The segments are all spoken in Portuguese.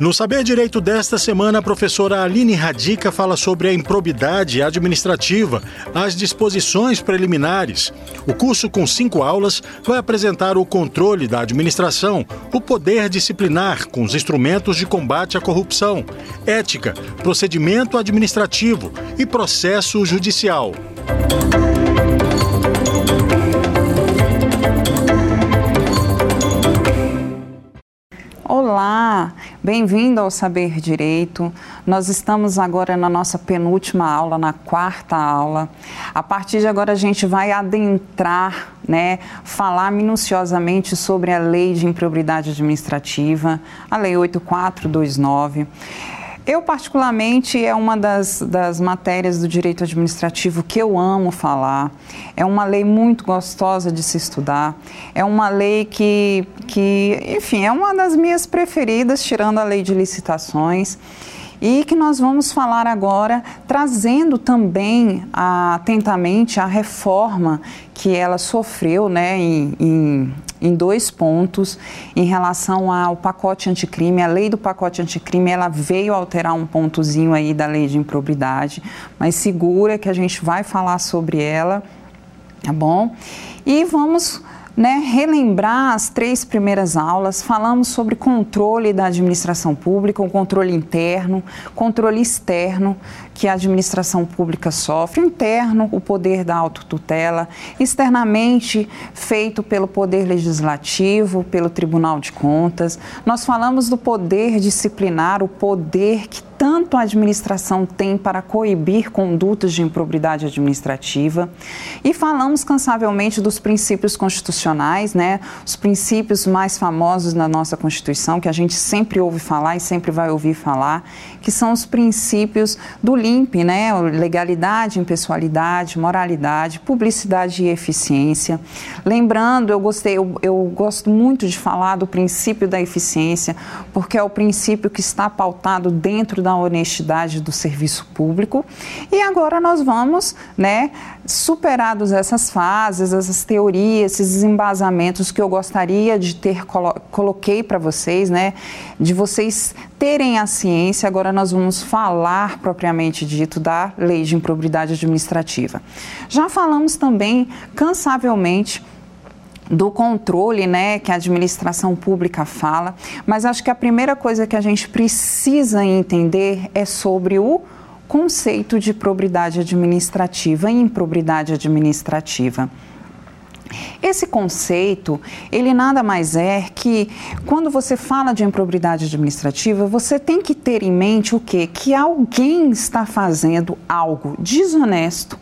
No Saber Direito desta semana, a professora Aline Radica fala sobre a improbidade administrativa, as disposições preliminares. O curso, com cinco aulas, vai apresentar o controle da administração, o poder disciplinar com os instrumentos de combate à corrupção, ética, procedimento administrativo e processo judicial. Olá, bem-vindo ao Saber Direito. Nós estamos agora na nossa penúltima aula, na quarta aula. A partir de agora a gente vai adentrar, né, falar minuciosamente sobre a Lei de Improbidade Administrativa, a Lei 8429. Eu, particularmente, é uma das, das matérias do direito administrativo que eu amo falar. É uma lei muito gostosa de se estudar. É uma lei que, que enfim, é uma das minhas preferidas, tirando a lei de licitações e que nós vamos falar agora trazendo também atentamente a reforma que ela sofreu né, em, em, em, dois pontos em relação ao pacote anticrime. A lei do pacote anticrime ela veio alterar um pontozinho aí da lei de improbidade, mas segura que a gente vai falar sobre ela, tá bom? E vamos né, relembrar as três primeiras aulas, falamos sobre controle da administração pública, o controle interno, controle externo que a administração pública sofre, interno, o poder da autotutela, externamente feito pelo poder legislativo, pelo Tribunal de Contas. Nós falamos do poder disciplinar, o poder que tanto a administração tem para coibir condutas de improbidade administrativa. E falamos cansavelmente dos princípios constitucionais, né? Os princípios mais famosos na nossa Constituição, que a gente sempre ouve falar e sempre vai ouvir falar, que são os princípios do LIMP, né? Legalidade, impessoalidade, moralidade, publicidade e eficiência. Lembrando, eu gostei, eu, eu gosto muito de falar do princípio da eficiência, porque é o princípio que está pautado dentro da honestidade do serviço público. E agora nós vamos, né, superados essas fases, essas teorias, esses embasamentos que eu gostaria de ter colo coloquei para vocês, né, de vocês terem a ciência, agora nós vamos falar propriamente dito da lei de improbidade administrativa. Já falamos também cansavelmente do controle né, que a administração pública fala, mas acho que a primeira coisa que a gente precisa entender é sobre o conceito de probidade administrativa e improbidade administrativa. Esse conceito, ele nada mais é que quando você fala de improbidade administrativa, você tem que ter em mente o quê? Que alguém está fazendo algo desonesto,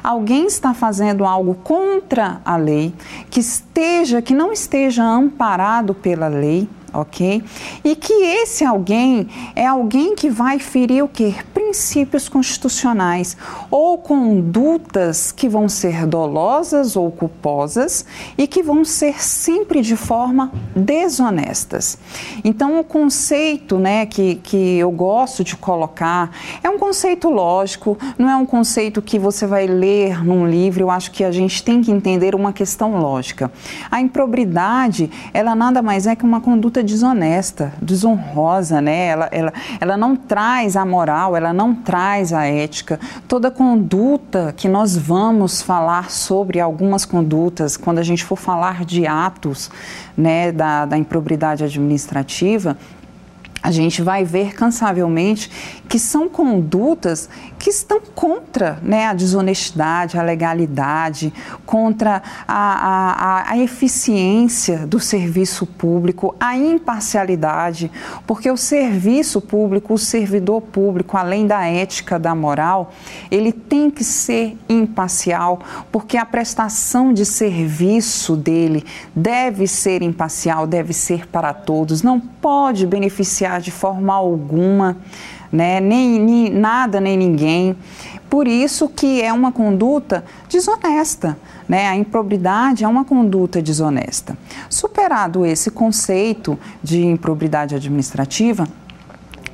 alguém está fazendo algo contra a lei, que esteja, que não esteja amparado pela lei ok? E que esse alguém é alguém que vai ferir o quê? Princípios constitucionais ou condutas que vão ser dolosas ou culposas e que vão ser sempre de forma desonestas. Então, o conceito né, que, que eu gosto de colocar é um conceito lógico, não é um conceito que você vai ler num livro. Eu acho que a gente tem que entender uma questão lógica. A improbidade, ela nada mais é que uma conduta desonesta, desonrosa, né? Ela, ela, ela não traz a moral, ela não traz a ética. Toda conduta que nós vamos falar sobre algumas condutas, quando a gente for falar de atos né, da, da improbidade administrativa, a gente vai ver cansavelmente que são condutas que estão contra né, a desonestidade, a legalidade, contra a, a, a eficiência do serviço público, a imparcialidade, porque o serviço público, o servidor público, além da ética, da moral, ele tem que ser imparcial, porque a prestação de serviço dele deve ser imparcial, deve ser para todos, não pode beneficiar de forma alguma, né, nem, nem nada nem ninguém. Por isso que é uma conduta desonesta. Né? A improbidade é uma conduta desonesta. Superado esse conceito de improbidade administrativa,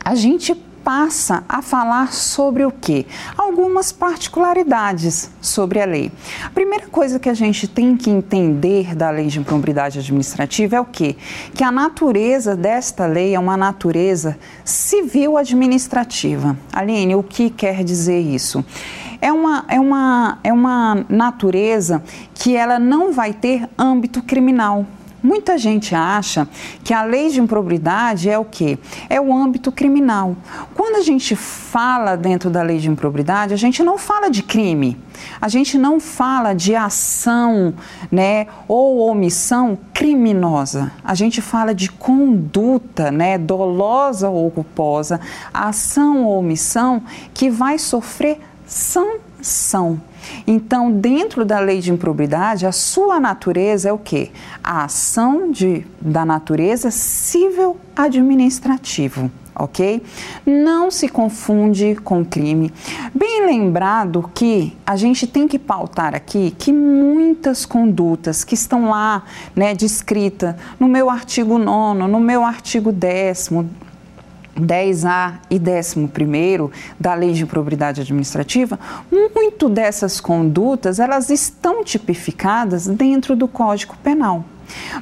a gente passa a falar sobre o quê? Algumas particularidades sobre a lei. A primeira coisa que a gente tem que entender da lei de improbidade administrativa é o quê? Que a natureza desta lei é uma natureza civil administrativa. Aline, o que quer dizer isso? É uma, é, uma, é uma natureza que ela não vai ter âmbito criminal. Muita gente acha que a lei de improbidade é o quê? É o âmbito criminal. Quando a gente fala dentro da lei de improbidade, a gente não fala de crime. A gente não fala de ação, né, ou omissão criminosa. A gente fala de conduta, né, dolosa ou culposa, ação ou omissão que vai sofrer sanção. Então, dentro da lei de improbidade, a sua natureza é o quê? A ação de, da natureza civil administrativo ok? Não se confunde com crime. Bem lembrado que a gente tem que pautar aqui que muitas condutas que estão lá, né, descrita no meu artigo 9, no meu artigo 10, 10A e 11 da Lei de Improbidade Administrativa, muito dessas condutas, elas estão tipificadas dentro do Código Penal,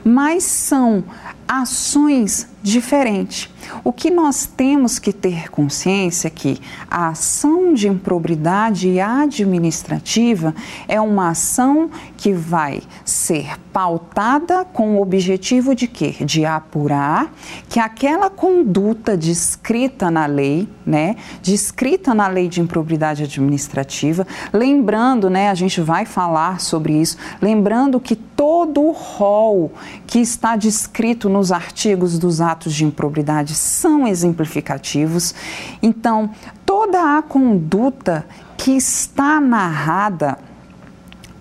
mas são ações diferentes. O que nós temos que ter consciência é que a ação de improbidade administrativa é uma ação que vai ser pautada com o objetivo de quê? De apurar que aquela conduta descrita na lei, né, descrita na lei de improbidade administrativa, lembrando, né, a gente vai falar sobre isso, lembrando que todo o rol que está descrito nos artigos dos atos de improbidade são exemplificativos. Então, toda a conduta que está narrada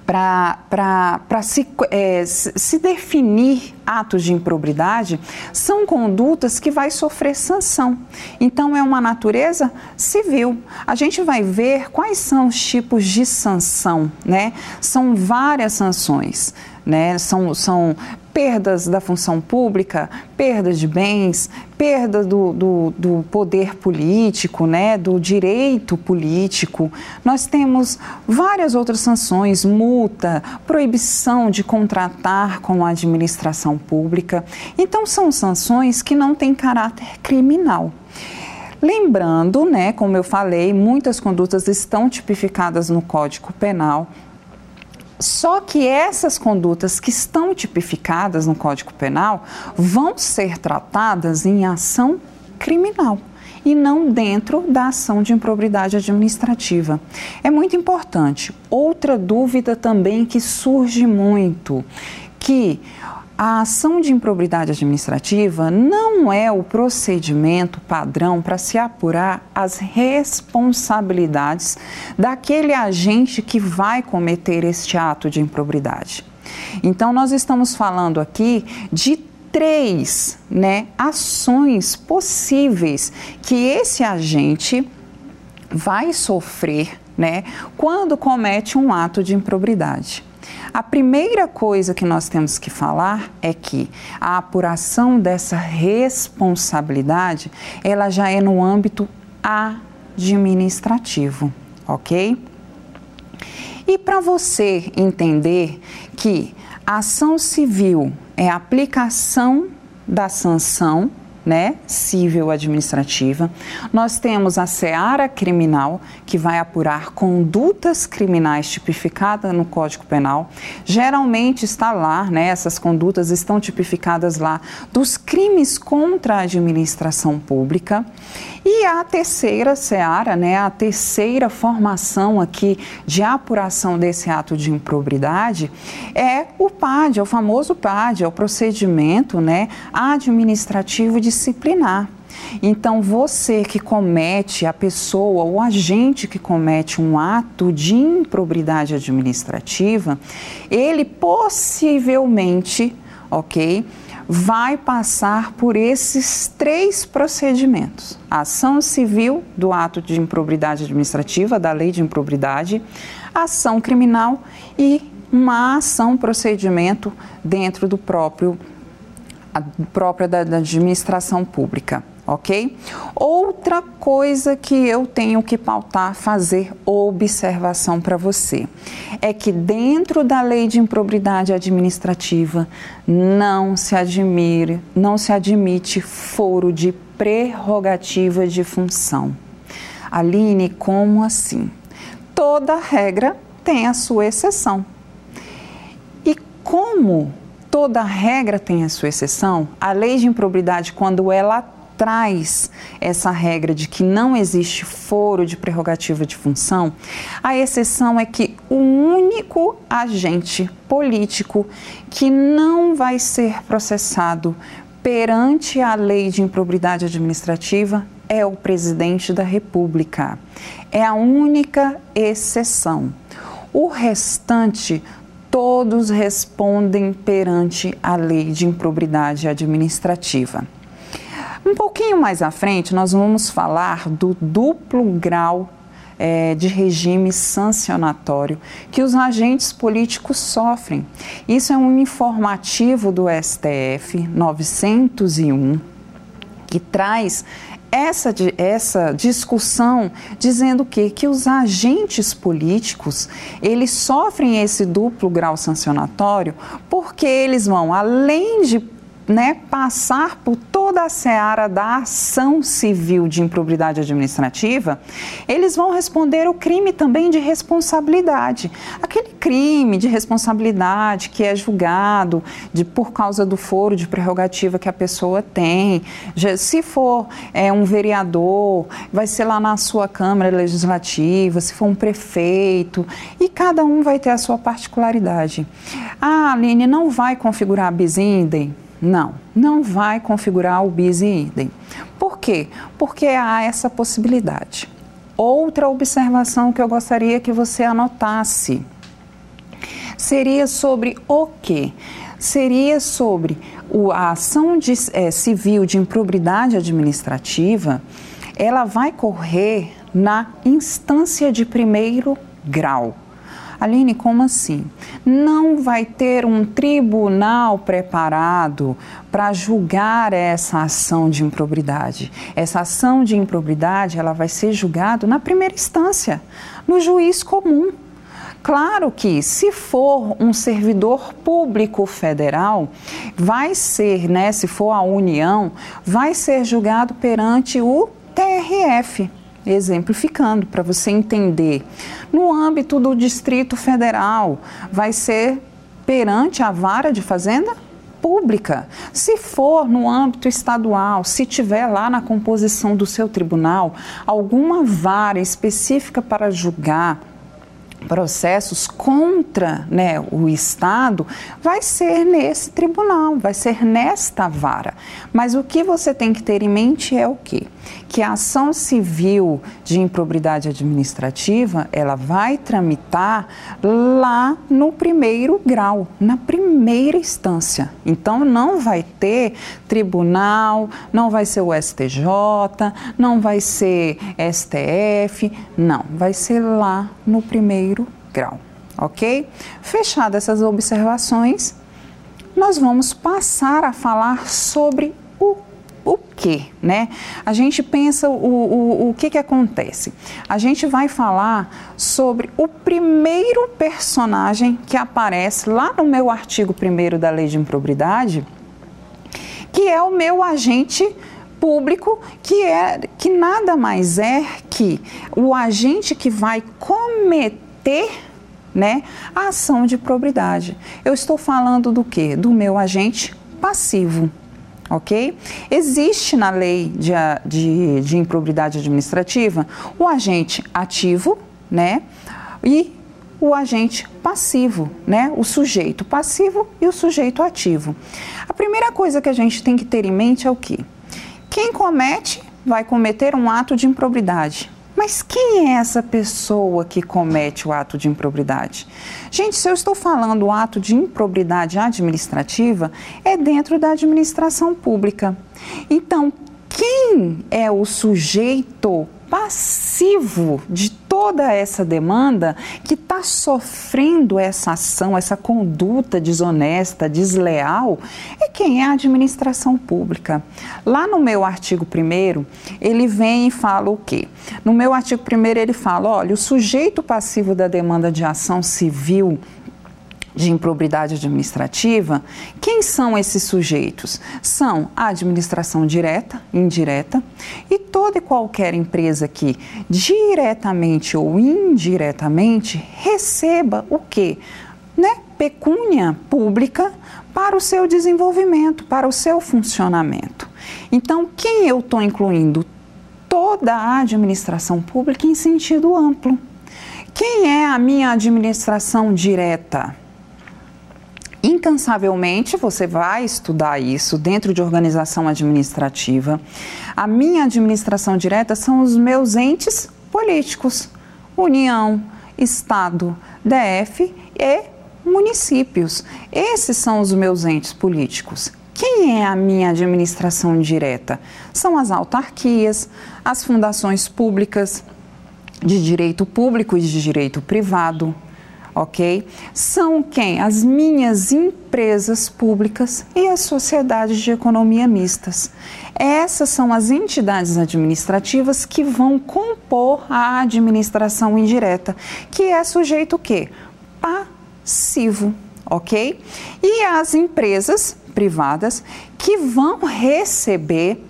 para se, é, se definir atos de improbidade são condutas que vai sofrer sanção. Então é uma natureza civil. A gente vai ver quais são os tipos de sanção, né? São várias sanções. Né? São, são perdas da função pública, perdas de bens, perda do, do, do, poder político, né, do direito político. Nós temos várias outras sanções, multa, proibição de contratar com a administração pública. Então, são sanções que não têm caráter criminal. Lembrando, né, como eu falei, muitas condutas estão tipificadas no Código Penal, só que essas condutas que estão tipificadas no Código Penal vão ser tratadas em ação criminal e não dentro da ação de improbidade administrativa. É muito importante. Outra dúvida também que surge muito, que a ação de improbidade administrativa não é o procedimento padrão para se apurar as responsabilidades daquele agente que vai cometer este ato de improbidade. Então, nós estamos falando aqui de três né, ações possíveis que esse agente vai sofrer né, quando comete um ato de improbidade. A primeira coisa que nós temos que falar é que a apuração dessa responsabilidade, ela já é no âmbito administrativo, ok? E para você entender que a ação civil é a aplicação da sanção né, civil administrativa. Nós temos a seara criminal, que vai apurar condutas criminais tipificadas no Código Penal. Geralmente está lá, né, essas condutas estão tipificadas lá dos crimes contra a administração pública. E a terceira seara, né, a terceira formação aqui de apuração desse ato de improbidade é o PAD, é o famoso PAD, é o procedimento né, administrativo disciplinar. Então, você que comete, a pessoa, o agente que comete um ato de improbidade administrativa, ele possivelmente, ok? vai passar por esses três procedimentos: a ação civil do ato de improbidade administrativa, da lei de improbidade, ação criminal e uma ação procedimento dentro do próprio própria da, da administração pública ok? Outra coisa que eu tenho que pautar, fazer observação para você, é que dentro da lei de improbidade administrativa não se admire, não se admite foro de prerrogativa de função. Aline, como assim? Toda regra tem a sua exceção. E como toda regra tem a sua exceção, a lei de improbidade, quando ela traz essa regra de que não existe foro de prerrogativa de função, a exceção é que o único agente político que não vai ser processado perante a lei de improbidade administrativa é o presidente da República. É a única exceção. O restante todos respondem perante a lei de improbidade administrativa. Um pouquinho mais à frente, nós vamos falar do duplo grau é, de regime sancionatório que os agentes políticos sofrem. Isso é um informativo do STF 901 que traz essa, essa discussão dizendo que, que os agentes políticos eles sofrem esse duplo grau sancionatório porque eles vão, além de né, passar por toda a seara da ação civil de improbidade administrativa, eles vão responder o crime também de responsabilidade. Aquele crime de responsabilidade que é julgado de, por causa do foro de prerrogativa que a pessoa tem. Se for é, um vereador, vai ser lá na sua Câmara Legislativa, se for um prefeito, e cada um vai ter a sua particularidade. Ah, Aline, não vai configurar a Bisindem? Não, não vai configurar o bis e idem. Por quê? Porque há essa possibilidade. Outra observação que eu gostaria que você anotasse seria sobre o quê? Seria sobre a ação de, é, civil de improbidade administrativa, ela vai correr na instância de primeiro grau. Aline, como assim? Não vai ter um tribunal preparado para julgar essa ação de improbidade. Essa ação de improbidade, ela vai ser julgada na primeira instância, no juiz comum. Claro que, se for um servidor público federal, vai ser, né, se for a União, vai ser julgado perante o TRF exemplificando para você entender. No âmbito do Distrito Federal, vai ser perante a vara de fazenda pública. Se for no âmbito estadual, se tiver lá na composição do seu tribunal alguma vara específica para julgar processos contra né, o Estado, vai ser nesse tribunal, vai ser nesta vara. Mas o que você tem que ter em mente é o quê? Que a ação civil de improbidade administrativa, ela vai tramitar lá no primeiro grau, na primeira instância. Então não vai ter tribunal, não vai ser o STJ, não vai ser STF, não, vai ser lá no primeiro grau, ok? Fechadas essas observações, nós vamos passar a falar sobre o o que, né? A gente pensa o, o, o que, que acontece. A gente vai falar sobre o primeiro personagem que aparece lá no meu artigo primeiro da Lei de Improbidade, que é o meu agente público, que é que nada mais é que o agente que vai cometer né, a ação de probidade. Eu estou falando do que? Do meu agente passivo ok? Existe na lei de, de, de improbidade administrativa o agente ativo, né? E o agente passivo, né? O sujeito passivo e o sujeito ativo. A primeira coisa que a gente tem que ter em mente é o que? Quem comete vai cometer um ato de improbidade. Mas quem é essa pessoa que comete o ato de improbidade? Gente, se eu estou falando o ato de improbidade administrativa, é dentro da administração pública. Então, quem é o sujeito passivo de toda essa demanda que está sofrendo essa ação, essa conduta desonesta, desleal, é quem é a administração pública. Lá no meu artigo 1, ele vem e fala o quê? No meu artigo 1, ele fala: olha, o sujeito passivo da demanda de ação civil de improbidade administrativa, quem são esses sujeitos? São a administração direta, indireta e toda e qualquer empresa que diretamente ou indiretamente receba o quê? Né? Pecúnia pública para o seu desenvolvimento, para o seu funcionamento. Então, quem eu estou incluindo? Toda a administração pública em sentido amplo. Quem é a minha administração direta? Incansavelmente você vai estudar isso dentro de organização administrativa. A minha administração direta são os meus entes políticos: União, Estado, DF e municípios. Esses são os meus entes políticos. Quem é a minha administração direta? São as autarquias, as fundações públicas de direito público e de direito privado, ok? São quem? As minhas empresas públicas e as sociedades de economia mistas. Essas são as entidades administrativas que vão compor a administração indireta, que é sujeito o quê? Passivo, ok? E as empresas privadas que vão receber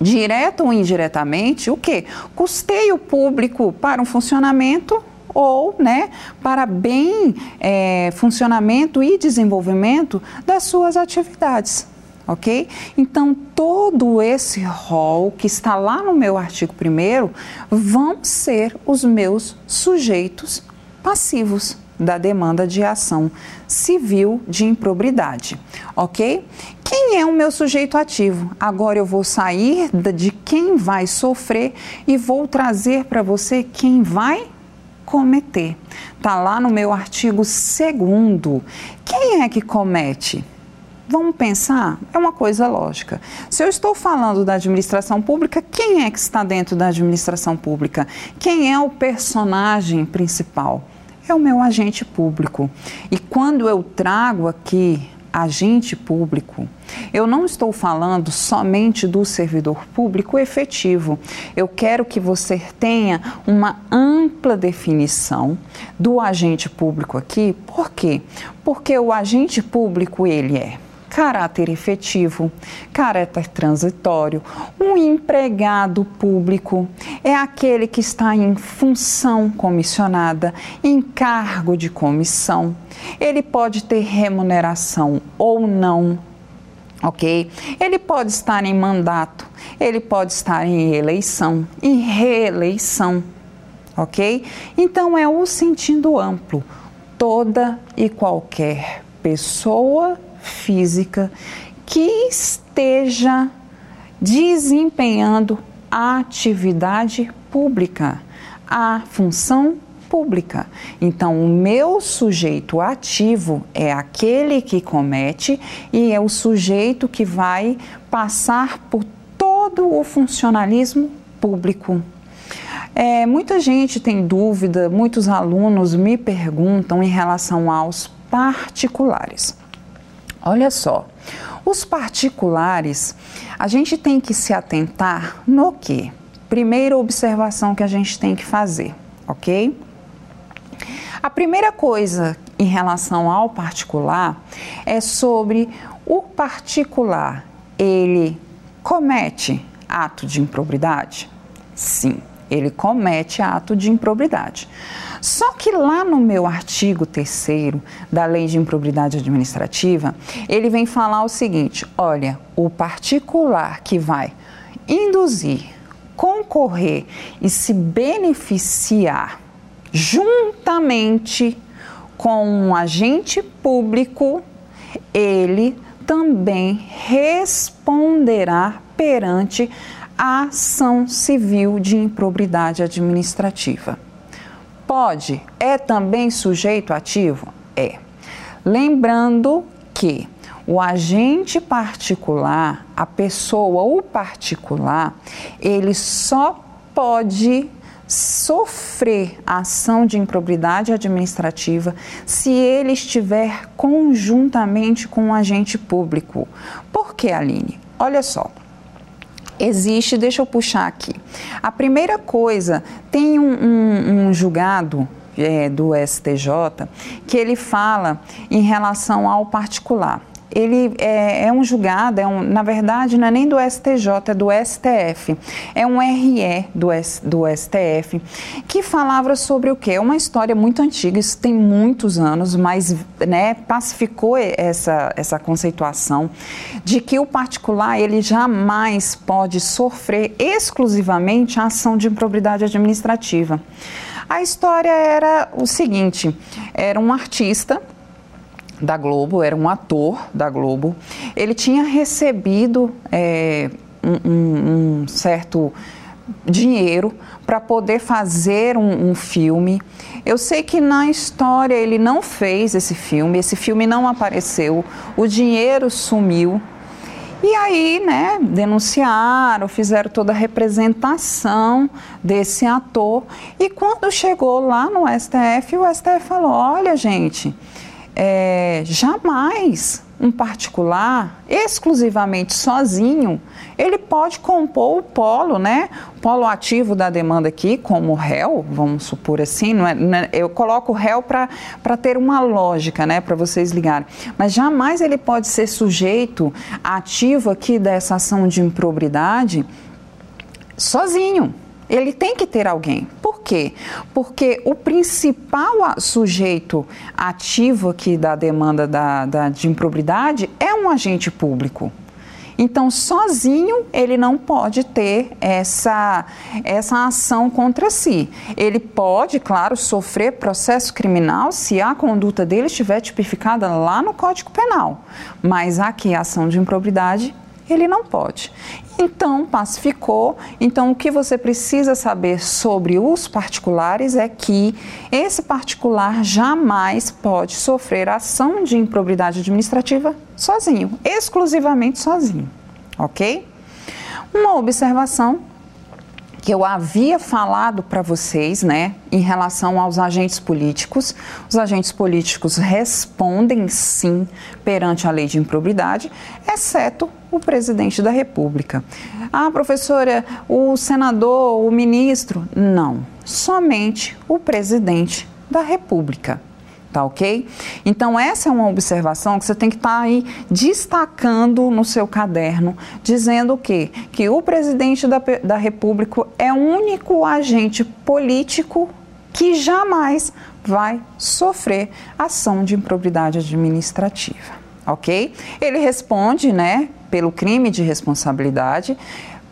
direto ou indiretamente o que? Custeio público para um funcionamento ou né, para bem é, funcionamento e desenvolvimento das suas atividades. Ok? Então, todo esse rol que está lá no meu artigo 1 vão ser os meus sujeitos passivos da demanda de ação civil de improbidade, ok? Quem é o meu sujeito ativo? Agora eu vou sair de quem vai sofrer e vou trazer para você quem vai cometer. Está lá no meu artigo 2. Quem é que comete? Vamos pensar? É uma coisa lógica. Se eu estou falando da administração pública, quem é que está dentro da administração pública? Quem é o personagem principal? É o meu agente público. E quando eu trago aqui agente público, eu não estou falando somente do servidor público efetivo. Eu quero que você tenha uma ampla definição do agente público aqui. Por quê? Porque o agente público ele é caráter efetivo, caráter transitório. Um empregado público é aquele que está em função comissionada, em cargo de comissão. Ele pode ter remuneração ou não ok? Ele pode estar em mandato, ele pode estar em eleição, em reeleição, ok? Então é o sentido amplo. Toda e qualquer pessoa física que esteja desempenhando a atividade pública, a função pública. Então, o meu sujeito ativo é aquele que comete e é o sujeito que vai passar por todo o funcionalismo público. É, muita gente tem dúvida, muitos alunos me perguntam em relação aos particulares. Olha só, os particulares, a gente tem que se atentar no que? Primeira observação que a gente tem que fazer, ok? A primeira coisa em relação ao particular é sobre o particular, ele comete ato de improbidade? Sim, ele comete ato de improbidade. Só que lá no meu artigo 3 da Lei de Improbidade Administrativa, ele vem falar o seguinte: olha, o particular que vai induzir, concorrer e se beneficiar juntamente com um agente público, ele também responderá perante a ação civil de improbidade administrativa. Pode, é também sujeito ativo? É. Lembrando que o agente particular, a pessoa ou particular, ele só pode sofrer ação de improbidade administrativa se ele estiver conjuntamente com um agente público. Por que, Aline? Olha só. Existe, deixa eu puxar aqui. A primeira coisa, tem um, um, um julgado é, do STJ que ele fala em relação ao particular ele é, é um julgado, é um, na verdade não é nem do STJ, é do STF. É um RE do, S, do STF que falava sobre o quê? É uma história muito antiga, isso tem muitos anos, mas né, pacificou essa, essa conceituação de que o particular ele jamais pode sofrer exclusivamente a ação de improbidade administrativa. A história era o seguinte: era um artista da Globo, era um ator da Globo. Ele tinha recebido é, um, um, certo dinheiro para poder fazer um, um, filme. Eu sei que na história ele não fez esse filme, esse filme não apareceu, o dinheiro sumiu. E aí, né, denunciaram, fizeram toda a representação desse ator. E quando chegou lá no STF, o STF falou: olha, gente, é, jamais um particular, exclusivamente sozinho, ele pode compor o polo, né? O polo ativo da demanda aqui, como réu, vamos supor assim, não é, não é, eu coloco o réu para ter uma lógica, né? Para vocês ligarem. Mas jamais ele pode ser sujeito ativo aqui dessa ação de improbidade sozinho. Ele tem que ter alguém. Quê? Porque o principal sujeito ativo aqui da demanda da, da, de improbidade é um agente público. Então, sozinho, ele não pode ter essa, essa ação contra si. Ele pode, claro, sofrer processo criminal se a conduta dele estiver tipificada lá no Código Penal. Mas aqui, a ação de improbidade, ele não pode. Então, pacificou. Então, o que você precisa saber sobre os particulares é que esse particular jamais pode sofrer ação de improbidade administrativa sozinho, exclusivamente sozinho, ok? Uma observação que eu havia falado para vocês, né, em relação aos agentes políticos. Os agentes políticos respondem sim perante a lei de improbidade, exceto o presidente da República. Ah, professora, o senador, o ministro? Não, somente o presidente da República tá ok? Então, essa é uma observação que você tem que estar tá aí destacando no seu caderno, dizendo o quê? Que o presidente da, da República é o único agente político que jamais vai sofrer ação de improbidade administrativa, ok? Ele responde, né, pelo crime de responsabilidade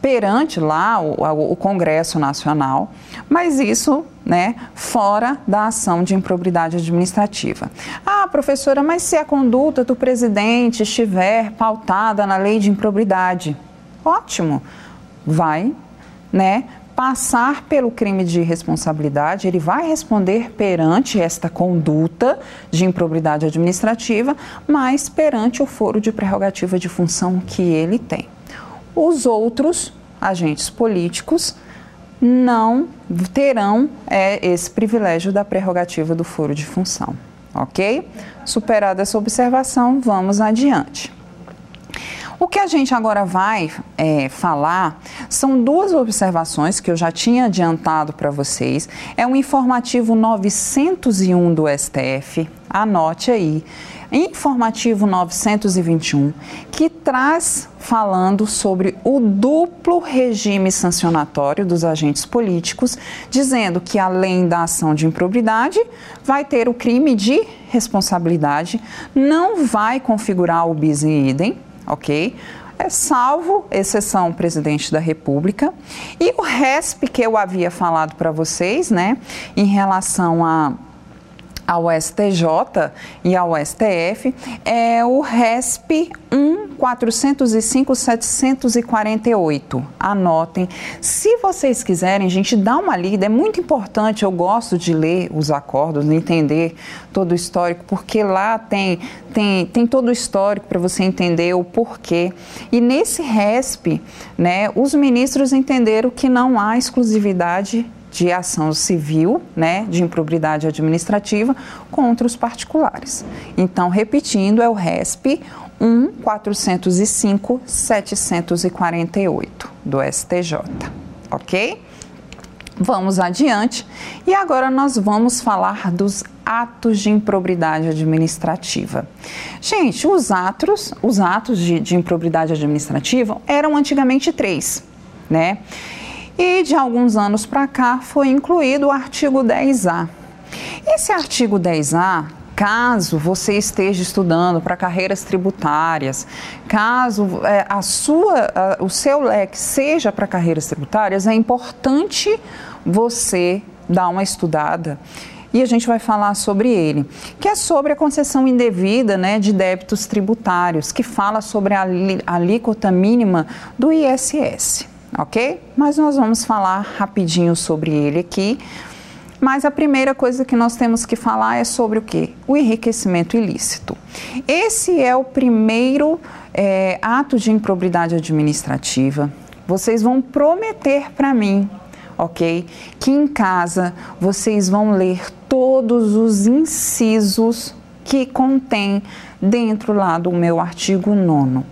perante lá o, o Congresso Nacional, mas isso né, fora da ação de improbidade administrativa. Ah, professora, mas se a conduta do presidente estiver pautada na lei de improbidade, ótimo, vai, né, passar pelo crime de responsabilidade, ele vai responder perante esta conduta de improbidade administrativa, mas perante o foro de prerrogativa de função que ele tem. Os outros agentes políticos não terão é, esse privilégio da prerrogativa do foro de função. Ok? Superada essa observação, vamos adiante. O que a gente agora vai é, falar são duas observações que eu já tinha adiantado para vocês. É um informativo 901 do STF, anote aí informativo 921, que traz falando sobre o duplo regime sancionatório dos agentes políticos, dizendo que além da ação de improbidade, vai ter o crime de responsabilidade, não vai configurar o bis in idem, ok? É salvo exceção presidente da República e o RESP que eu havia falado para vocês, né, em relação a ao STJ e ao STF é o RESP 1 405 748. Anotem. Se vocês quiserem, gente, dá uma lida, é muito importante, eu gosto de ler os acordos, entender todo o histórico, porque lá tem tem, tem todo o histórico para você entender o porquê. E nesse RESP, né, os ministros entenderam que não há exclusividade de ação civil, né, de improbidade administrativa contra os particulares. Então, repetindo, é o RESP 1 405 748 do STJ, ok? Vamos adiante e agora nós vamos falar dos atos de improbidade administrativa. Gente, os atos, os atos de, de improbidade administrativa eram antigamente três, né? E de alguns anos para cá foi incluído o artigo 10A. Esse artigo 10A caso você esteja estudando para carreiras tributárias, caso é, a sua, a, o seu leque seja para carreiras tributárias, é importante você dar uma estudada e a gente vai falar sobre ele, que é sobre a concessão indevida né, de débitos tributários, que fala sobre a alíquota mínima do ISS, ok? Mas nós vamos falar rapidinho sobre ele aqui. Mas a primeira coisa que nós temos que falar é sobre o que? O enriquecimento ilícito. Esse é o primeiro é, ato de improbidade administrativa. Vocês vão prometer para mim ok? Que em casa vocês vão ler todos os incisos que contém dentro lá do meu artigo 9.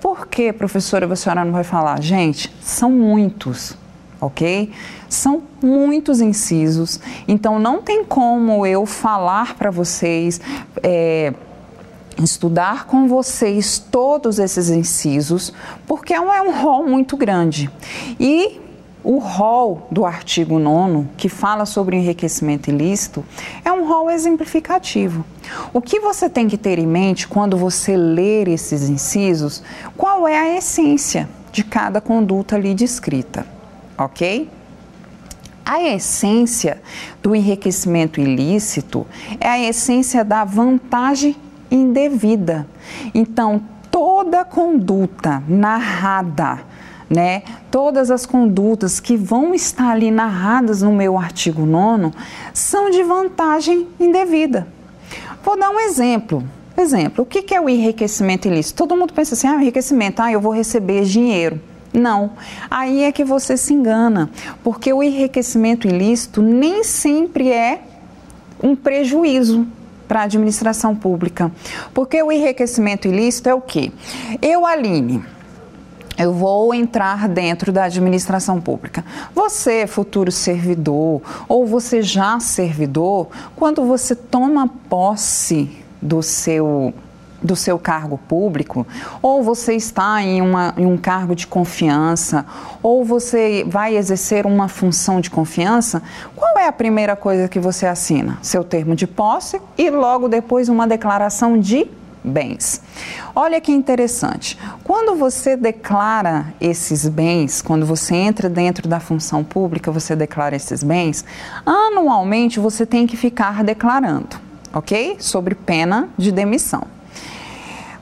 Por que, professora, a senhora não vai falar? Gente, são muitos, ok? São muitos incisos, então não tem como eu falar para vocês. É, estudar com vocês todos esses incisos, porque é um, é rol muito grande. E o rol do artigo 9, que fala sobre enriquecimento ilícito, é um rol exemplificativo. O que você tem que ter em mente quando você ler esses incisos, qual é a essência de cada conduta ali descrita, ok? A essência do enriquecimento ilícito é a essência da vantagem indevida. Então, toda conduta narrada né? Todas as condutas que vão estar ali narradas no meu artigo 9 são de vantagem indevida. Vou dar um exemplo. Exemplo, o que é o enriquecimento ilícito? Todo mundo pensa assim, ah, enriquecimento, ah, eu vou receber dinheiro. Não, aí é que você se engana, porque o enriquecimento ilícito nem sempre é um prejuízo para a administração pública. Porque o enriquecimento ilícito é o quê? Eu, Aline, eu vou entrar dentro da administração pública. Você, futuro servidor, ou você já servidor, quando você toma posse do seu do seu cargo público, ou você está em, uma, em um cargo de confiança, ou você vai exercer uma função de confiança, qual é a primeira coisa que você assina? Seu termo de posse e logo depois uma declaração de bens. Olha que interessante. Quando você declara esses bens, quando você entra dentro da função pública, você declara esses bens, anualmente você tem que ficar declarando, ok? Sobre pena de demissão.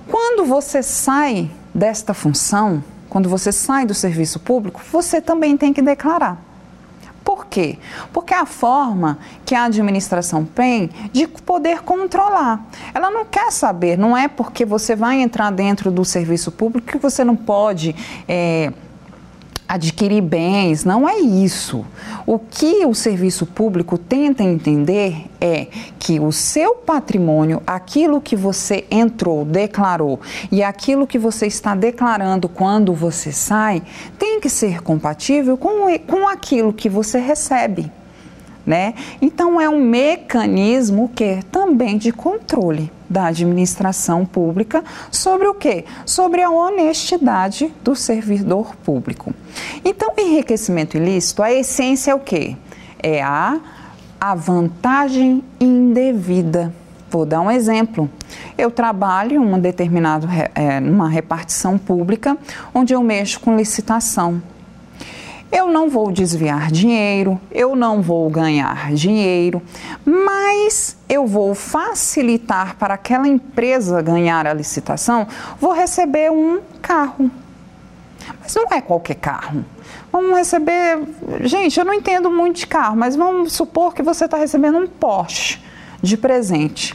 Quando você sai desta função, quando você sai do serviço público, você também tem que declarar. Por quê? Porque é a forma que a administração tem de poder controlar. Ela não quer saber, não é porque você vai entrar dentro do serviço público que você não pode. É, adquirir bens, não é isso. O que o serviço público tenta entender é que o seu patrimônio, aquilo que você entrou, declarou e aquilo que você está declarando quando você sai, tem que ser compatível com, com aquilo que você recebe. Né? Então é um mecanismo que também de controle da administração pública sobre o quê? Sobre a honestidade do servidor público. Então, enriquecimento ilícito, a essência é o quê? É a, a vantagem indevida. Vou dar um exemplo. Eu trabalho em uma determinada é, repartição pública onde eu mexo com licitação. Eu não vou desviar dinheiro, eu não vou ganhar dinheiro, mas eu vou facilitar para aquela empresa ganhar a licitação, vou receber um carro. Mas não é qualquer carro. Vamos receber. Gente, eu não entendo muito de carro, mas vamos supor que você está recebendo um Porsche de presente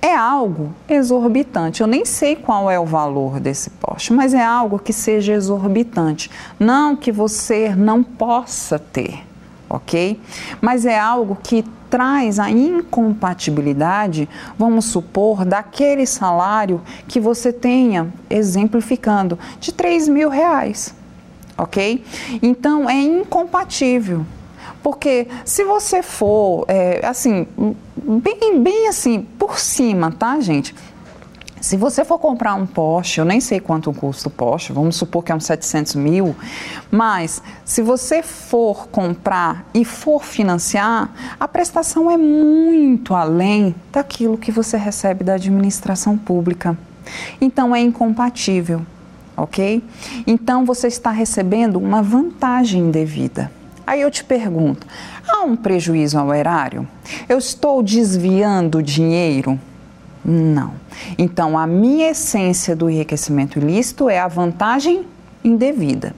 é algo exorbitante. Eu nem sei qual é o valor desse poste, mas é algo que seja exorbitante. Não que você não possa ter, ok? Mas é algo que traz a incompatibilidade, vamos supor, daquele salário que você tenha, exemplificando, de 3 mil reais, ok? Então é incompatível. Porque se você for, é, assim, bem, bem assim, por cima, tá, gente? Se você for comprar um Porsche, eu nem sei quanto custa o Porsche, vamos supor que é uns 700 mil, mas se você for comprar e for financiar, a prestação é muito além daquilo que você recebe da administração pública. Então é incompatível, ok? Então você está recebendo uma vantagem indevida. Aí eu te pergunto: há um prejuízo ao erário? Eu estou desviando dinheiro? Não. Então, a minha essência do enriquecimento ilícito é a vantagem indevida.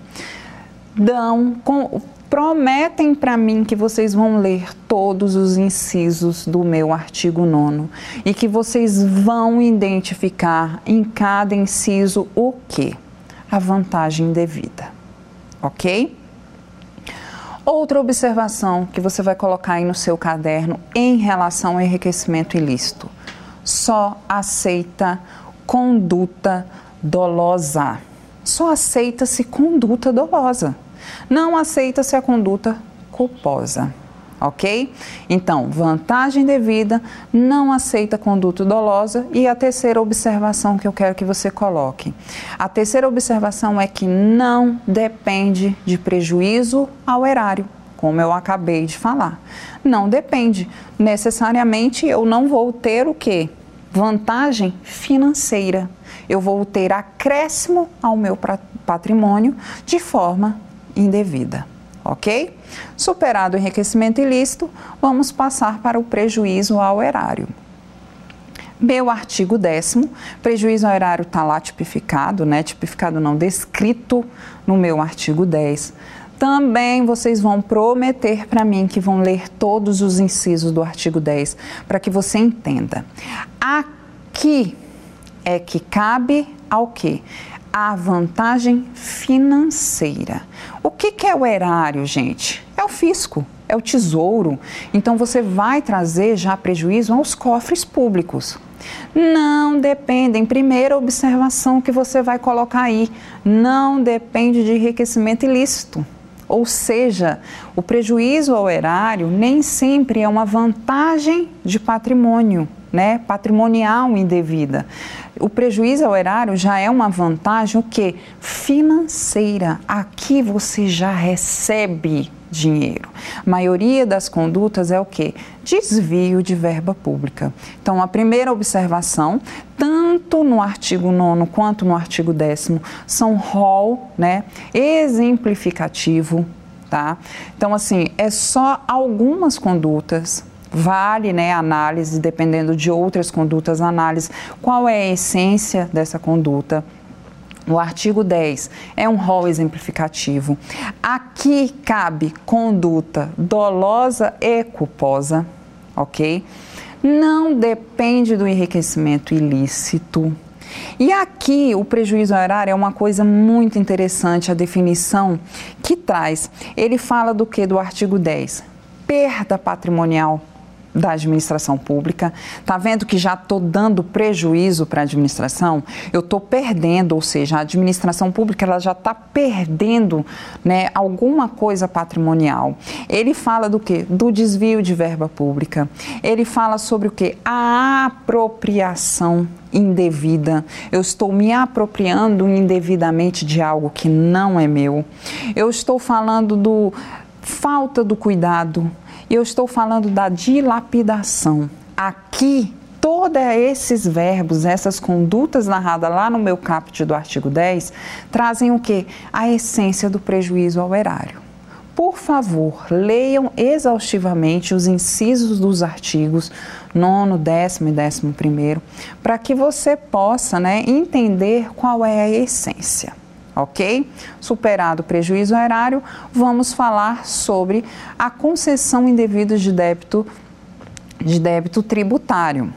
Dão, com, prometem para mim que vocês vão ler todos os incisos do meu artigo 9 e que vocês vão identificar em cada inciso o que? A vantagem indevida. Ok? Outra observação que você vai colocar aí no seu caderno em relação ao enriquecimento ilícito só aceita conduta dolosa. Só aceita-se conduta dolosa. Não aceita-se a conduta culposa. Ok? Então, vantagem devida, não aceita conduta dolosa. E a terceira observação que eu quero que você coloque. A terceira observação é que não depende de prejuízo ao erário como eu acabei de falar. Não depende. Necessariamente eu não vou ter o quê? Vantagem financeira. Eu vou ter acréscimo ao meu patrimônio de forma indevida. Ok? Superado o enriquecimento ilícito, vamos passar para o prejuízo ao erário. Meu artigo décimo, prejuízo ao erário está lá tipificado, né? Tipificado não, descrito no meu artigo 10 também vocês vão prometer para mim que vão ler todos os incisos do artigo 10 para que você entenda. Aqui é que cabe ao que? A vantagem financeira. O que, que é o erário, gente? É o fisco, é o tesouro. Então você vai trazer já prejuízo aos cofres públicos. Não dependem, primeira observação que você vai colocar aí, não depende de enriquecimento ilícito. Ou seja, o prejuízo ao erário nem sempre é uma vantagem de patrimônio, né, patrimonial indevida. O prejuízo ao erário já é uma vantagem o que financeira. Aqui você já recebe dinheiro. A maioria das condutas é o que? Desvio de verba pública. Então, a primeira observação, tanto no artigo 9 quanto no artigo 10 são rol, né, exemplificativo, tá? Então, assim, é só algumas condutas vale né, análise, dependendo de outras condutas, análise qual é a essência dessa conduta, o artigo 10 é um rol exemplificativo. Aqui cabe conduta dolosa e culposa, ok? Não depende do enriquecimento ilícito. E aqui o prejuízo horário é uma coisa muito interessante, a definição que traz. Ele fala do que do artigo 10? Perda patrimonial da administração pública. Tá vendo que já estou dando prejuízo para a administração? Eu estou perdendo, ou seja, a administração pública ela já está perdendo né, alguma coisa patrimonial. Ele fala do que? Do desvio de verba pública. Ele fala sobre o que? A apropriação indevida. Eu estou me apropriando indevidamente de algo que não é meu. Eu estou falando do falta do cuidado eu estou falando da dilapidação. Aqui, todos esses verbos, essas condutas narradas lá no meu caput do artigo 10, trazem o que? A essência do prejuízo ao erário. Por favor, leiam exaustivamente os incisos dos artigos 9, décimo e décimo primeiro, para que você possa né, entender qual é a essência ok? Superado o prejuízo erário, vamos falar sobre a concessão indevida de débito, de débito tributário.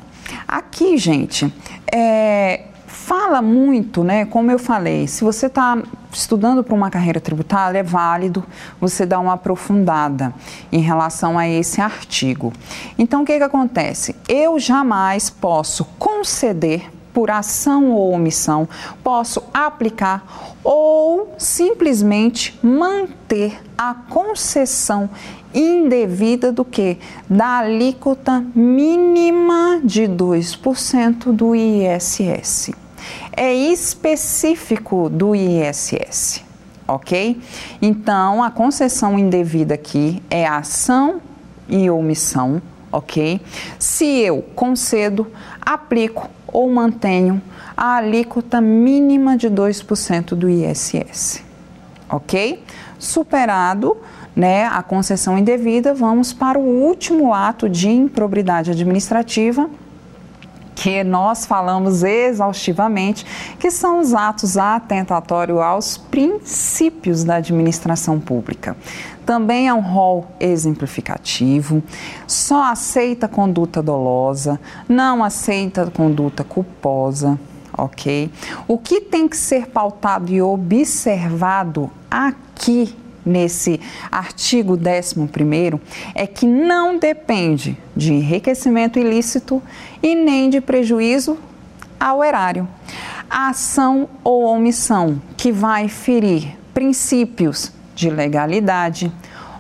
Aqui, gente, é, fala muito, né? Como eu falei, se você está estudando para uma carreira tributária, é válido você dar uma aprofundada em relação a esse artigo. Então, o que, que acontece? Eu jamais posso conceder por ação ou omissão, posso aplicar ou simplesmente manter a concessão indevida do que? Da alíquota mínima de 2% do ISS. É específico do ISS, ok? Então, a concessão indevida aqui é ação e omissão, ok? Se eu concedo, aplico ou mantenho a alíquota mínima de 2% do ISS. Ok? Superado né, a concessão indevida, vamos para o último ato de improbidade administrativa, que nós falamos exaustivamente, que são os atos atentatórios aos princípios da administração pública. Também é um rol exemplificativo, só aceita conduta dolosa, não aceita conduta culposa, ok? O que tem que ser pautado e observado aqui nesse artigo 11 é que não depende de enriquecimento ilícito e nem de prejuízo ao erário. A ação ou omissão que vai ferir princípios de legalidade,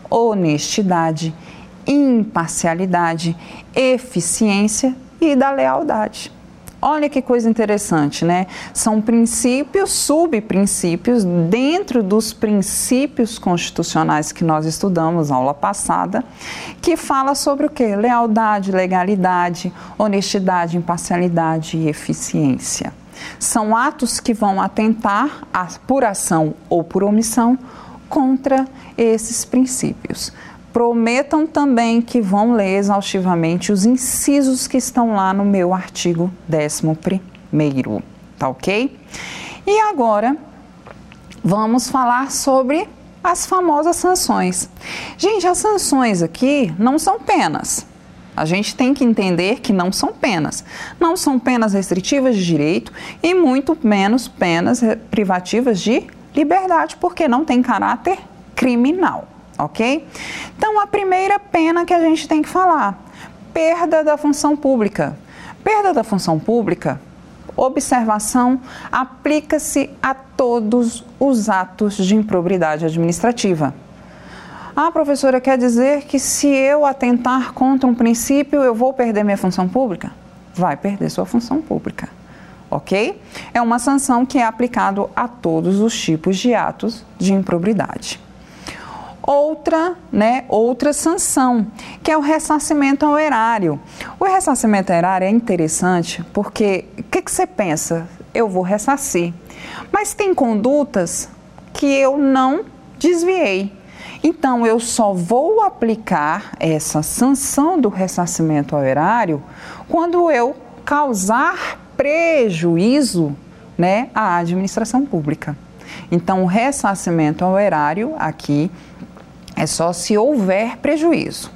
honestidade, imparcialidade, eficiência e da lealdade. Olha que coisa interessante, né? São princípios, subprincípios dentro dos princípios constitucionais que nós estudamos na aula passada, que fala sobre o que? Lealdade, legalidade, honestidade, imparcialidade e eficiência. São atos que vão atentar, por ação ou por omissão, contra esses princípios prometam também que vão ler exaustivamente os incisos que estão lá no meu artigo 11, tá ok? E agora vamos falar sobre as famosas sanções. Gente, as sanções aqui não são penas. A gente tem que entender que não são penas. Não são penas restritivas de direito e muito menos penas privativas de liberdade, porque não tem caráter criminal ok? Então, a primeira pena que a gente tem que falar: perda da função pública. Perda da função pública, observação, aplica-se a todos os atos de improbidade administrativa. Ah, professora, quer dizer que se eu atentar contra um princípio, eu vou perder minha função pública? Vai perder sua função pública, ok? É uma sanção que é aplicado a todos os tipos de atos de improbidade outra, né, outra sanção, que é o ressarcimento ao erário. O ressarcimento ao erário é interessante porque o que, que você pensa? Eu vou ressarcir. Mas tem condutas que eu não desviei. Então, eu só vou aplicar essa sanção do ressarcimento ao erário quando eu causar prejuízo né, à administração pública. Então, o ressarcimento ao erário aqui é só se houver prejuízo.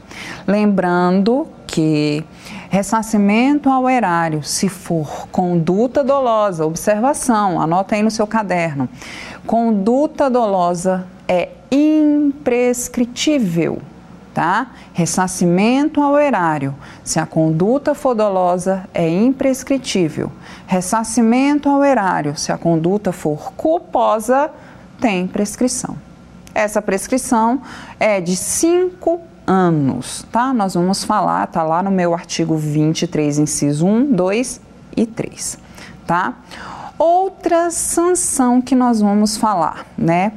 Lembrando que ressarcimento ao erário, se for conduta dolosa, observação, anota aí no seu caderno. Conduta dolosa é imprescritível, tá? Ressarcimento ao erário, se a conduta for dolosa, é imprescritível. Ressarcimento ao erário, se a conduta for culposa, tem prescrição. Essa prescrição é de cinco anos, tá? Nós vamos falar, tá lá no meu artigo 23, inciso 1, 2 e 3, tá? Outra sanção que nós vamos falar, né?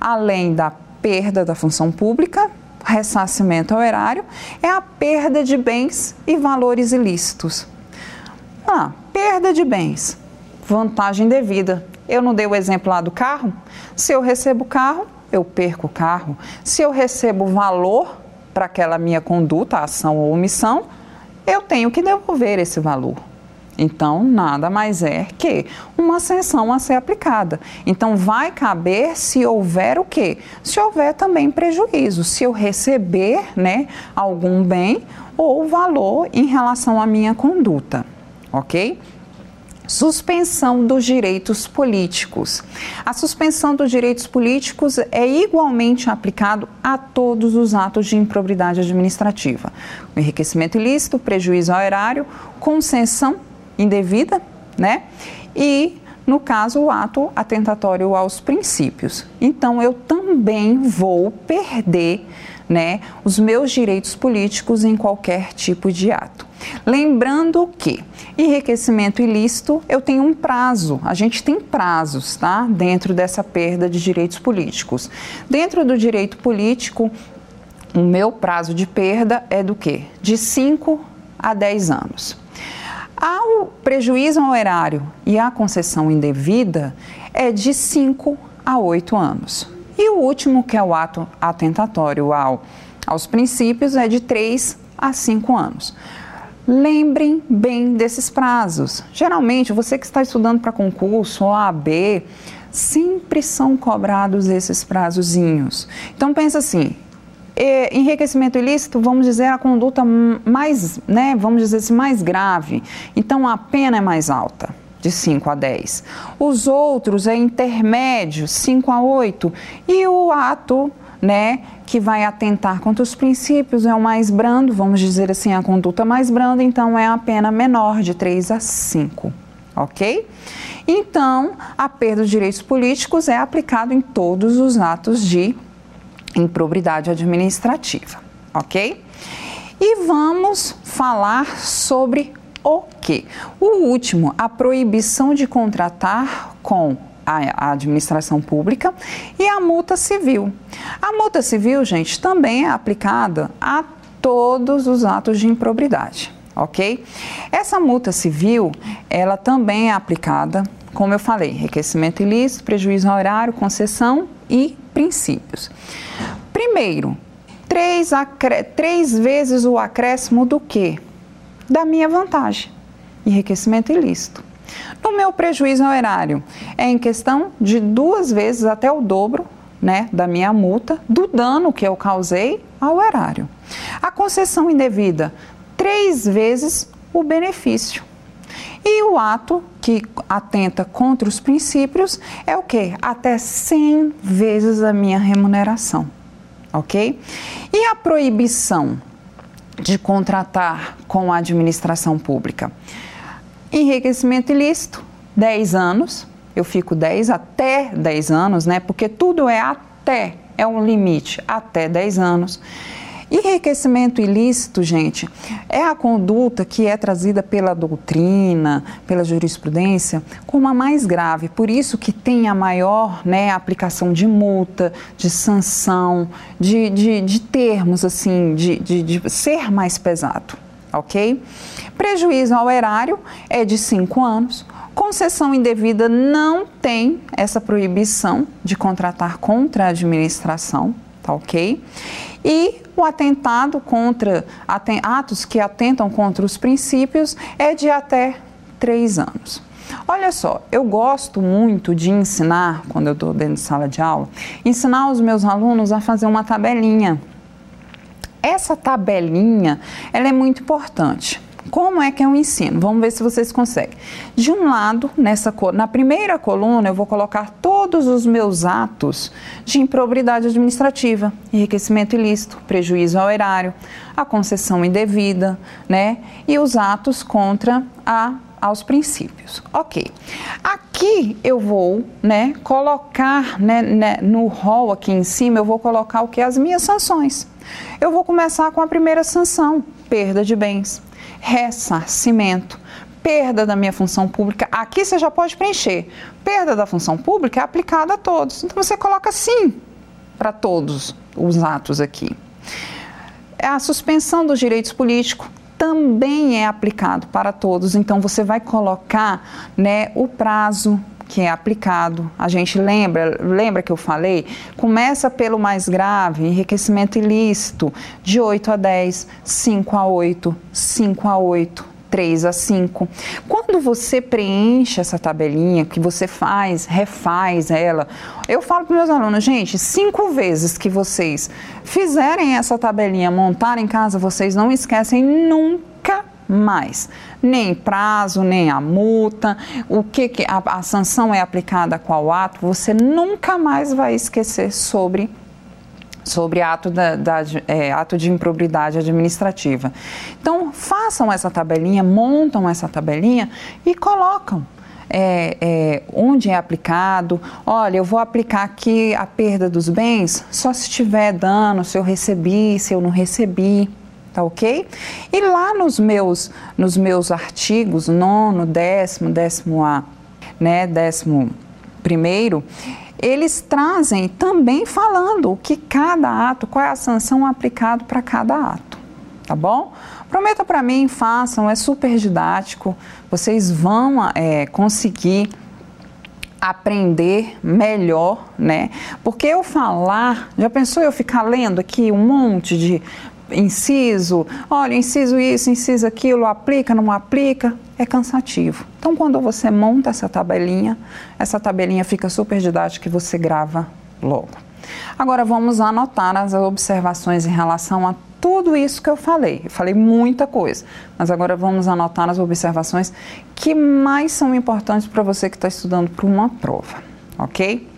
Além da perda da função pública, ressarcimento ao erário, é a perda de bens e valores ilícitos. Ah, perda de bens, vantagem devida. Eu não dei o exemplo lá do carro? Se eu recebo o carro, eu perco o carro. Se eu recebo valor para aquela minha conduta, ação ou omissão, eu tenho que devolver esse valor. Então, nada mais é que uma sanção a ser aplicada. Então, vai caber se houver o quê? Se houver também prejuízo, se eu receber né, algum bem ou valor em relação à minha conduta, ok? Suspensão dos direitos políticos. A suspensão dos direitos políticos é igualmente aplicado a todos os atos de improbidade administrativa. Enriquecimento ilícito, prejuízo ao erário, concessão indevida, né? E no caso, o ato atentatório aos princípios. Então, eu também vou perder né, os meus direitos políticos em qualquer tipo de ato. Lembrando que enriquecimento ilícito eu tenho um prazo, a gente tem prazos, tá? Dentro dessa perda de direitos políticos. Dentro do direito político, o meu prazo de perda é do quê? De 5 a 10 anos. Ao prejuízo ao erário e à concessão indevida é de 5 a 8 anos. E o último, que é o ato atentatório ao, aos princípios, é de 3 a 5 anos. Lembrem bem desses prazos. Geralmente, você que está estudando para concurso, OAB, sempre são cobrados esses prazozinhos. Então, pensa assim, enriquecimento ilícito, vamos dizer, a conduta mais, né, vamos dizer assim, mais grave. Então a pena é mais alta, de 5 a 10. Os outros é intermédio, 5 a 8. E o ato, né, que vai atentar contra os princípios é o mais brando, vamos dizer assim, a conduta mais branda, então é a pena menor, de 3 a 5. Ok? Então, a perda dos direitos políticos é aplicado em todos os atos de improbidade administrativa, ok? E vamos falar sobre o que? O último, a proibição de contratar com a administração pública e a multa civil. A multa civil, gente, também é aplicada a todos os atos de improbidade, ok? Essa multa civil, ela também é aplicada, como eu falei, enriquecimento ilícito, prejuízo ao horário, concessão e princípios. Primeiro, três, três vezes o acréscimo do quê? Da minha vantagem, enriquecimento ilícito. No meu prejuízo ao erário, é em questão de duas vezes até o dobro né, da minha multa do dano que eu causei ao erário. A concessão indevida, três vezes o benefício. E o ato que atenta contra os princípios é o que? Até 100 vezes a minha remuneração, ok? E a proibição de contratar com a administração pública? Enriquecimento ilícito, 10 anos, eu fico 10 até 10 anos, né? Porque tudo é até, é um limite, até 10 anos. Enriquecimento ilícito, gente, é a conduta que é trazida pela doutrina, pela jurisprudência, como a mais grave. Por isso que tem a maior né, aplicação de multa, de sanção, de, de, de termos, assim, de, de, de ser mais pesado, ok? Prejuízo ao erário é de cinco anos. Concessão indevida não tem essa proibição de contratar contra a administração, tá ok? E o atentado contra atos que atentam contra os princípios é de até três anos. Olha só, eu gosto muito de ensinar, quando eu estou dentro de sala de aula, ensinar os meus alunos a fazer uma tabelinha. Essa tabelinha, ela é muito importante. Como é que eu ensino? Vamos ver se vocês conseguem. De um lado, nessa na primeira coluna, eu vou colocar todos os meus atos de improbidade administrativa, enriquecimento ilícito, prejuízo ao erário, a concessão indevida, né? E os atos contra a aos princípios. Ok. Aqui eu vou, né, colocar, né, né, no rol aqui em cima, eu vou colocar o que? As minhas sanções. Eu vou começar com a primeira sanção, perda de bens ressarcimento, perda da minha função pública. Aqui você já pode preencher. Perda da função pública é aplicada a todos. Então você coloca sim para todos os atos aqui. A suspensão dos direitos políticos também é aplicado para todos. Então você vai colocar, né, o prazo que é aplicado. A gente lembra, lembra que eu falei? Começa pelo mais grave, enriquecimento ilícito, de 8 a 10, 5 a 8, 5 a 8. 3 a 5. Quando você preenche essa tabelinha, que você faz, refaz ela, eu falo para meus alunos, gente, cinco vezes que vocês fizerem essa tabelinha, montar em casa, vocês não esquecem nunca mais. Nem prazo, nem a multa, o que, que a, a sanção é aplicada a qual ato, você nunca mais vai esquecer sobre sobre ato, da, da é, ato de improbidade administrativa. Então, façam essa tabelinha, montam essa tabelinha e colocam. É, é, onde é aplicado. Olha, eu vou aplicar aqui a perda dos bens só se tiver dano, se eu recebi, se eu não recebi tá ok? E lá nos meus, nos meus artigos, nono, décimo, décimo A, né, décimo primeiro, eles trazem também falando o que cada ato, qual é a sanção aplicada para cada ato, tá bom? Prometa para mim, façam, é super didático, vocês vão é, conseguir aprender melhor, né? Porque eu falar, já pensou eu ficar lendo aqui um monte de inciso, olha, inciso isso, inciso aquilo, aplica, não aplica, é cansativo. Então, quando você monta essa tabelinha, essa tabelinha fica super didática e você grava logo. Agora vamos anotar as observações em relação a tudo isso que eu falei. Eu falei muita coisa, mas agora vamos anotar as observações que mais são importantes para você que está estudando para uma prova, ok?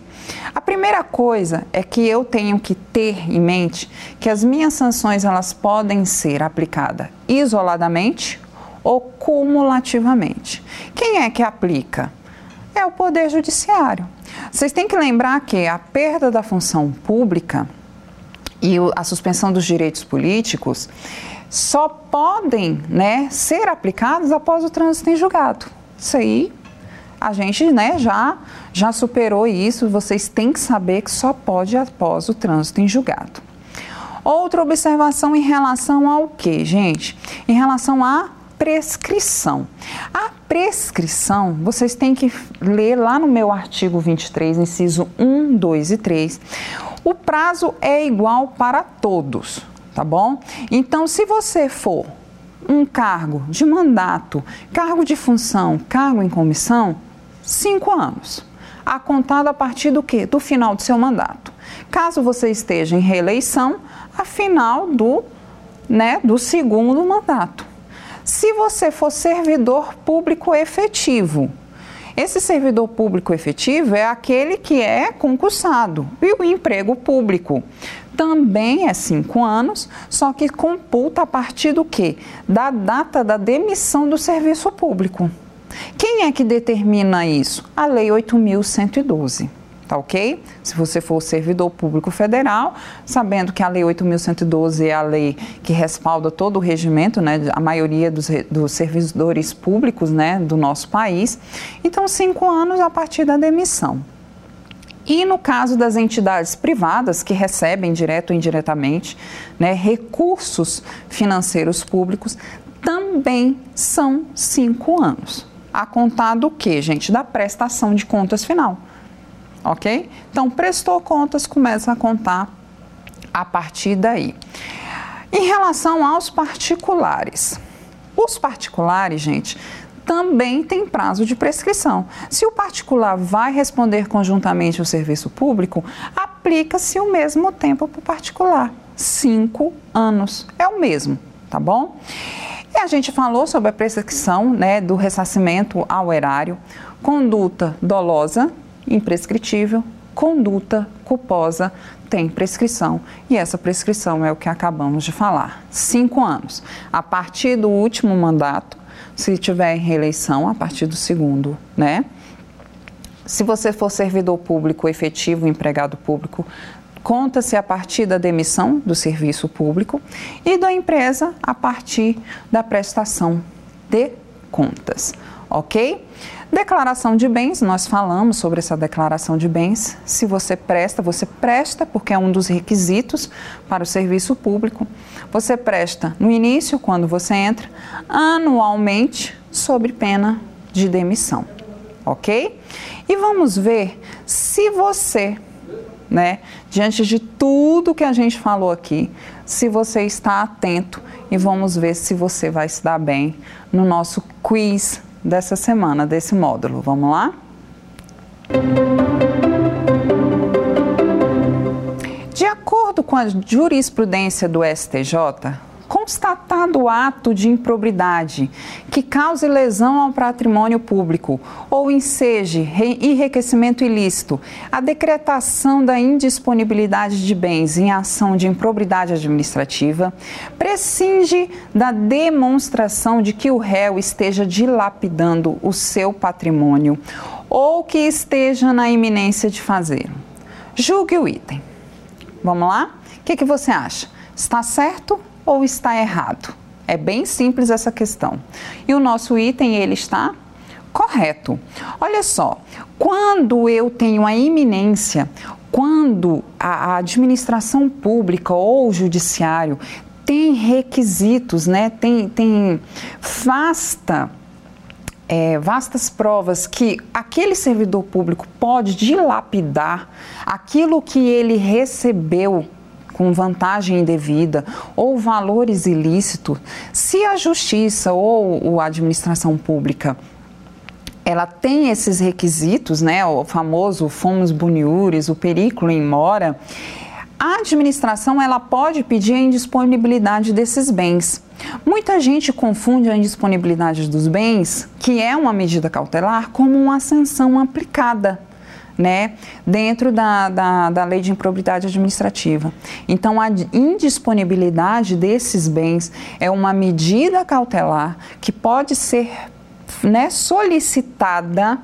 A primeira coisa é que eu tenho que ter em mente que as minhas sanções elas podem ser aplicadas isoladamente ou cumulativamente. Quem é que aplica? É o Poder Judiciário. Vocês têm que lembrar que a perda da função pública e a suspensão dos direitos políticos só podem né, ser aplicados após o trânsito em julgado. Isso aí a gente né, já, já superou isso, vocês têm que saber que só pode após o trânsito em julgado. Outra observação em relação ao que, gente? Em relação à prescrição. A prescrição, vocês têm que ler lá no meu artigo 23, inciso 1, 2 e 3. O prazo é igual para todos, tá bom? Então, se você for um cargo de mandato, cargo de função, cargo em comissão, cinco anos, a contar a partir do que? Do final do seu mandato. Caso você esteja em reeleição, a final do, né, do segundo mandato. Se você for servidor público efetivo, esse servidor público efetivo é aquele que é concursado. E o emprego público também é cinco anos, só que computa a partir do que? Da data da demissão do serviço público. Quem é que determina isso? A Lei 8.112 tá ok? Se você for servidor público federal, sabendo que a Lei 8.112 é a lei que respalda todo o regimento, né, a maioria dos, dos servidores públicos, né, do nosso país, então cinco anos a partir da demissão. E no caso das entidades privadas que recebem direto ou indiretamente né, recursos financeiros públicos, também são cinco anos a contar do que, gente? Da prestação de contas final. Ok? Então, prestou contas, começa a contar a partir daí. Em relação aos particulares, os particulares, gente, também tem prazo de prescrição. Se o particular vai responder conjuntamente ao serviço público, aplica-se o mesmo tempo para o particular. Cinco anos. É o mesmo, tá bom? E a gente falou sobre a prescrição né, do ressarcimento ao erário, conduta dolosa, imprescritível, conduta culposa, tem prescrição. E essa prescrição é o que acabamos de falar. Cinco anos. A partir do último mandato, se tiver reeleição, a partir do segundo, né? Se você for servidor público efetivo, empregado público, conta-se a partir da demissão do serviço público e da empresa a partir da prestação de contas, ok? Declaração de bens, nós falamos sobre essa declaração de bens. Se você presta, você presta porque é um dos requisitos para o serviço público. Você presta no início, quando você entra, anualmente, sob pena de demissão, ok? E vamos ver se você né? Diante de tudo que a gente falou aqui, se você está atento e vamos ver se você vai se dar bem no nosso quiz dessa semana, desse módulo. Vamos lá? De acordo com a jurisprudência do STJ, constatado ato de improbidade que cause lesão ao patrimônio público ou enseje enriquecimento ilícito, a decretação da indisponibilidade de bens em ação de improbidade administrativa prescinde da demonstração de que o réu esteja dilapidando o seu patrimônio ou que esteja na iminência de fazê-lo. Julgue o item. Vamos lá? O que, que você acha? Está certo ou está errado? É bem simples essa questão. E o nosso item, ele está correto. Olha só, quando eu tenho a iminência, quando a administração pública ou o judiciário tem requisitos, né, tem, tem vasta é, vastas provas que aquele servidor público pode dilapidar aquilo que ele recebeu com vantagem indevida ou valores ilícitos, se a justiça ou a administração pública ela tem esses requisitos, né, o famoso fomos boniures, o perículo em mora, a administração ela pode pedir a indisponibilidade desses bens. Muita gente confunde a indisponibilidade dos bens, que é uma medida cautelar, como uma sanção aplicada. Né, dentro da, da, da lei de improbidade administrativa. Então, a indisponibilidade desses bens é uma medida cautelar que pode ser né, solicitada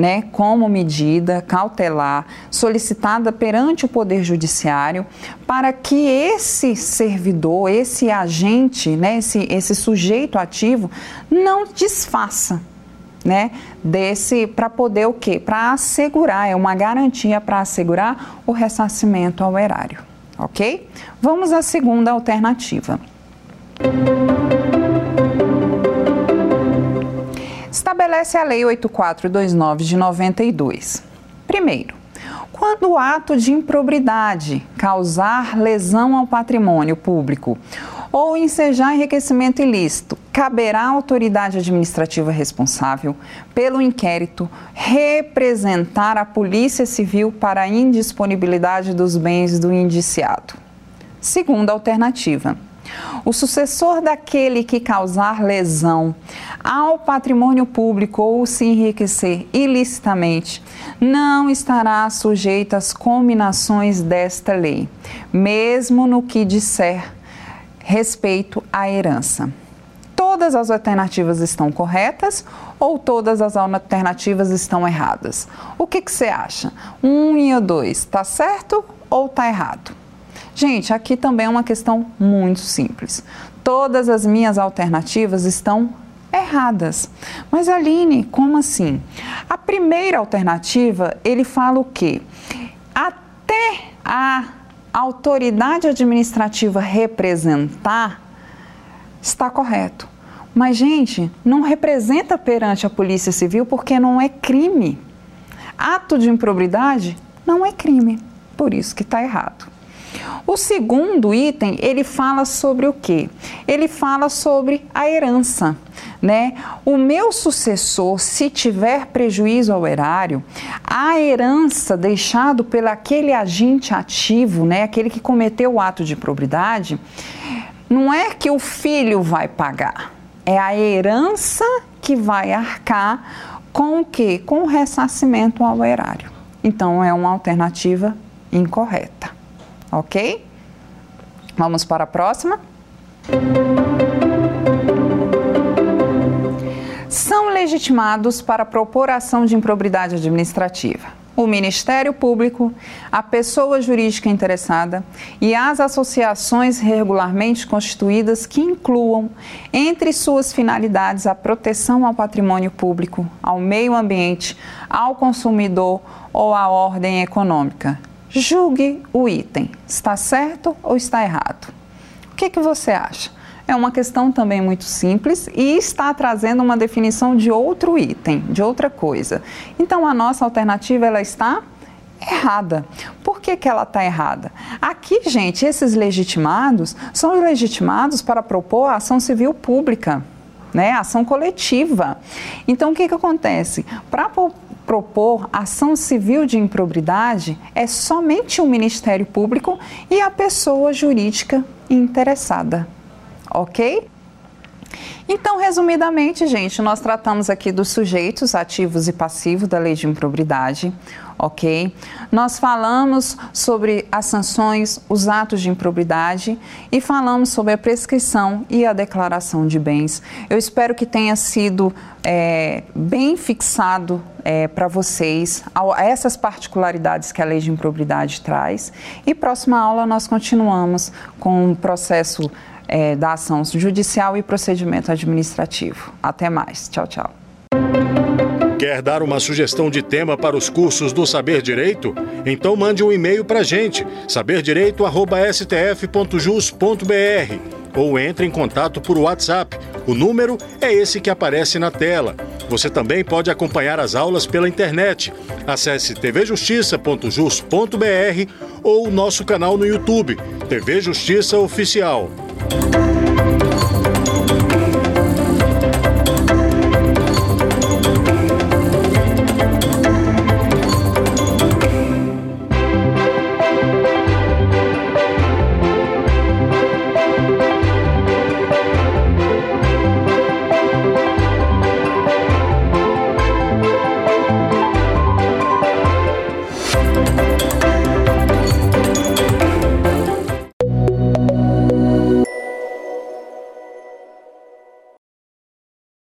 né, como medida cautelar solicitada perante o Poder Judiciário para que esse servidor, esse agente, né, esse, esse sujeito ativo não desfaça né, desse para poder o quê? Para assegurar, é uma garantia para assegurar o ressarcimento ao erário, ok? Vamos à segunda alternativa. estabelece a Lei 8429 de 92. Primeiro, quando o ato de improbidade causar lesão ao patrimônio público ou ensejar enriquecimento ilícito, caberá à autoridade administrativa responsável pelo inquérito representar a Polícia Civil para a indisponibilidade dos bens do indiciado. Segunda alternativa o sucessor daquele que causar lesão ao patrimônio público ou se enriquecer ilicitamente não estará sujeito às combinações desta lei, mesmo no que disser respeito à herança. Todas as alternativas estão corretas ou todas as alternativas estão erradas? O que, que você acha? Um e o dois, está certo ou está errado? Gente, aqui também é uma questão muito simples. Todas as minhas alternativas estão erradas. Mas Aline, como assim? A primeira alternativa, ele fala o quê? Até a autoridade administrativa representar está correto. Mas, gente, não representa perante a Polícia Civil porque não é crime. Ato de improbidade não é crime. Por isso que está errado. O segundo item, ele fala sobre o quê? Ele fala sobre a herança, né? O meu sucessor, se tiver prejuízo ao erário, a herança deixado pelo aquele agente ativo, né, aquele que cometeu o ato de probidade, não é que o filho vai pagar, é a herança que vai arcar com o quê? Com o ressarcimento ao erário. Então é uma alternativa incorreta ok? Vamos para a próxima. São legitimados para propor ação de improbidade administrativa o Ministério Público, a pessoa jurídica interessada e as associações regularmente constituídas que incluam, entre suas finalidades, a proteção ao patrimônio público, ao meio ambiente, ao consumidor ou à ordem econômica, Julgue o item. Está certo ou está errado? O que, que você acha? É uma questão também muito simples e está trazendo uma definição de outro item, de outra coisa. Então a nossa alternativa ela está errada. Por que, que ela está errada? Aqui, gente, esses legitimados são legitimados para propor a ação civil pública, né? ação coletiva. Então, o que, que acontece? Para propor ação civil de improbidade é somente o Ministério Público e a pessoa jurídica interessada. ok? Então, resumidamente, gente, nós tratamos aqui dos sujeitos ativos e passivos da lei de improbidade, ok? Nós falamos sobre as sanções, os atos de improbidade e falamos sobre a prescrição e a declaração de bens. Eu espero que tenha sido é, bem fixado é, para vocês essas particularidades que a lei de improbidade traz. E próxima aula nós continuamos com o processo é, da ação judicial e procedimento administrativo. Até mais. Tchau, tchau. Quer dar uma sugestão de tema para os cursos do Saber Direito? Então mande um e-mail para a gente, saberdireito.stf.jus.br ou entre em contato por WhatsApp. O número é esse que aparece na tela. Você também pode acompanhar as aulas pela internet. Acesse tvjustiça.jus.br ou o nosso canal no YouTube, TV Justiça Oficial.